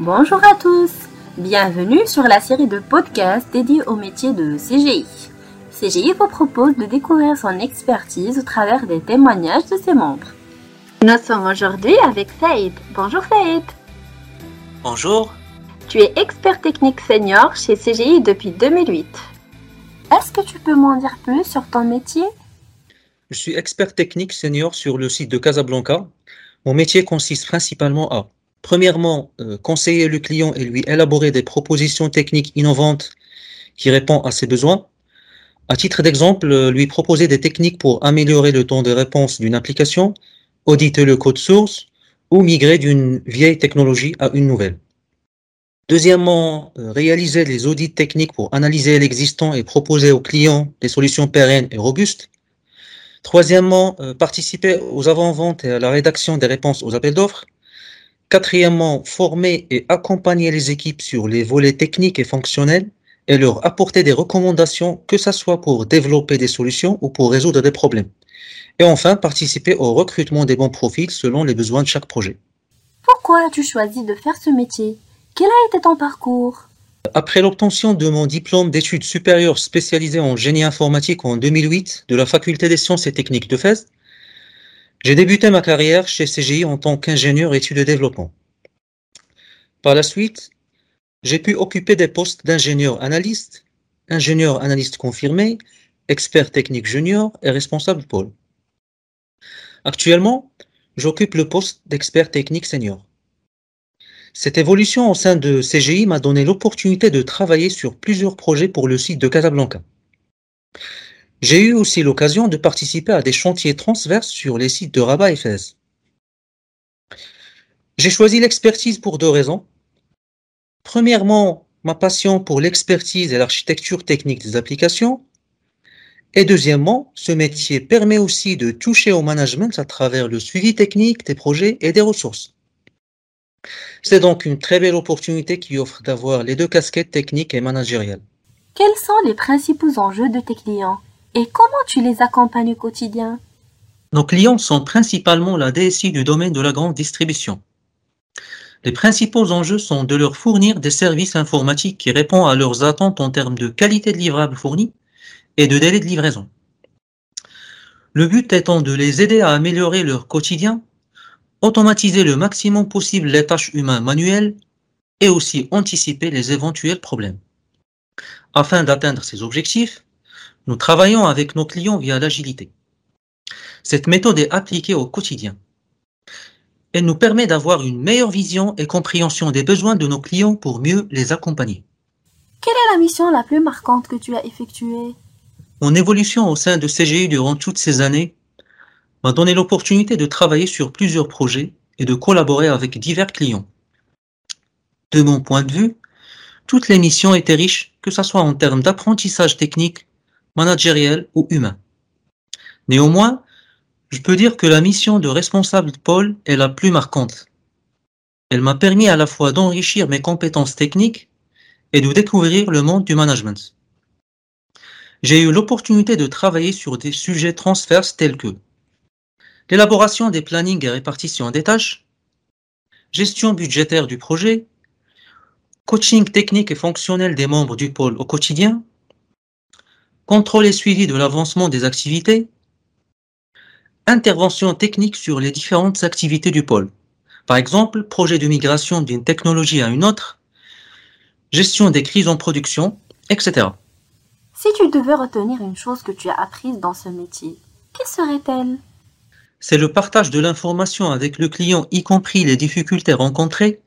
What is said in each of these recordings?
Bonjour à tous, bienvenue sur la série de podcasts dédiés au métier de CGI. CGI vous propose de découvrir son expertise au travers des témoignages de ses membres. Nous sommes aujourd'hui avec Saïd. Bonjour Saïd. Bonjour. Tu es expert technique senior chez CGI depuis 2008. Est-ce que tu peux m'en dire plus sur ton métier? Je suis expert technique senior sur le site de Casablanca. Mon métier consiste principalement à Premièrement, euh, conseiller le client et lui élaborer des propositions techniques innovantes qui répondent à ses besoins. À titre d'exemple, euh, lui proposer des techniques pour améliorer le temps de réponse d'une application, auditer le code source ou migrer d'une vieille technologie à une nouvelle. Deuxièmement, euh, réaliser les audits techniques pour analyser l'existant et proposer aux clients des solutions pérennes et robustes. Troisièmement, participer aux avant-ventes et à la rédaction des réponses aux appels d'offres. Quatrièmement, former et accompagner les équipes sur les volets techniques et fonctionnels et leur apporter des recommandations, que ce soit pour développer des solutions ou pour résoudre des problèmes. Et enfin, participer au recrutement des bons profils selon les besoins de chaque projet. Pourquoi as-tu choisi de faire ce métier? Quel a été ton parcours? Après l'obtention de mon diplôme d'études supérieures spécialisé en génie informatique en 2008 de la Faculté des sciences et techniques de Fès, j'ai débuté ma carrière chez CGI en tant qu'ingénieur études de développement. Par la suite, j'ai pu occuper des postes d'ingénieur analyste, ingénieur analyste confirmé, expert technique junior et responsable pôle. Actuellement, j'occupe le poste d'expert technique senior. Cette évolution au sein de CGI m'a donné l'opportunité de travailler sur plusieurs projets pour le site de Casablanca. J'ai eu aussi l'occasion de participer à des chantiers transverses sur les sites de Rabat et Fès. J'ai choisi l'expertise pour deux raisons. Premièrement, ma passion pour l'expertise et l'architecture technique des applications. Et deuxièmement, ce métier permet aussi de toucher au management à travers le suivi technique des projets et des ressources. C'est donc une très belle opportunité qui offre d'avoir les deux casquettes techniques et managériales. Quels sont les principaux enjeux de tes clients? Et comment tu les accompagnes au quotidien? Nos clients sont principalement la DSI du domaine de la grande distribution. Les principaux enjeux sont de leur fournir des services informatiques qui répondent à leurs attentes en termes de qualité de livrable fourni et de délai de livraison. Le but étant de les aider à améliorer leur quotidien, automatiser le maximum possible les tâches humaines manuelles et aussi anticiper les éventuels problèmes. Afin d'atteindre ces objectifs, nous travaillons avec nos clients via l'agilité. Cette méthode est appliquée au quotidien. Elle nous permet d'avoir une meilleure vision et compréhension des besoins de nos clients pour mieux les accompagner. Quelle est la mission la plus marquante que tu as effectuée? Mon évolution au sein de CGI durant toutes ces années m'a donné l'opportunité de travailler sur plusieurs projets et de collaborer avec divers clients. De mon point de vue, toutes les missions étaient riches, que ce soit en termes d'apprentissage technique, managériel ou humain. Néanmoins, je peux dire que la mission de responsable de pôle est la plus marquante. Elle m'a permis à la fois d'enrichir mes compétences techniques et de découvrir le monde du management. J'ai eu l'opportunité de travailler sur des sujets transverses tels que l'élaboration des plannings et répartition des tâches, gestion budgétaire du projet, coaching technique et fonctionnel des membres du pôle au quotidien, contrôle et suivi de l'avancement des activités, intervention technique sur les différentes activités du pôle. Par exemple, projet de migration d'une technologie à une autre, gestion des crises en production, etc. Si tu devais retenir une chose que tu as apprise dans ce métier, quelle serait-elle? C'est le partage de l'information avec le client, y compris les difficultés rencontrées,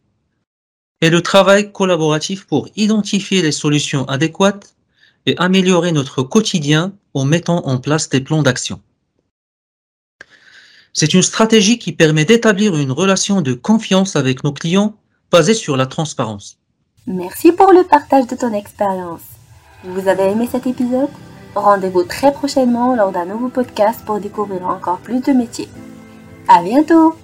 et le travail collaboratif pour identifier les solutions adéquates et améliorer notre quotidien en mettant en place des plans d'action. C'est une stratégie qui permet d'établir une relation de confiance avec nos clients basée sur la transparence. Merci pour le partage de ton expérience. Vous avez aimé cet épisode? Rendez-vous très prochainement lors d'un nouveau podcast pour découvrir encore plus de métiers. À bientôt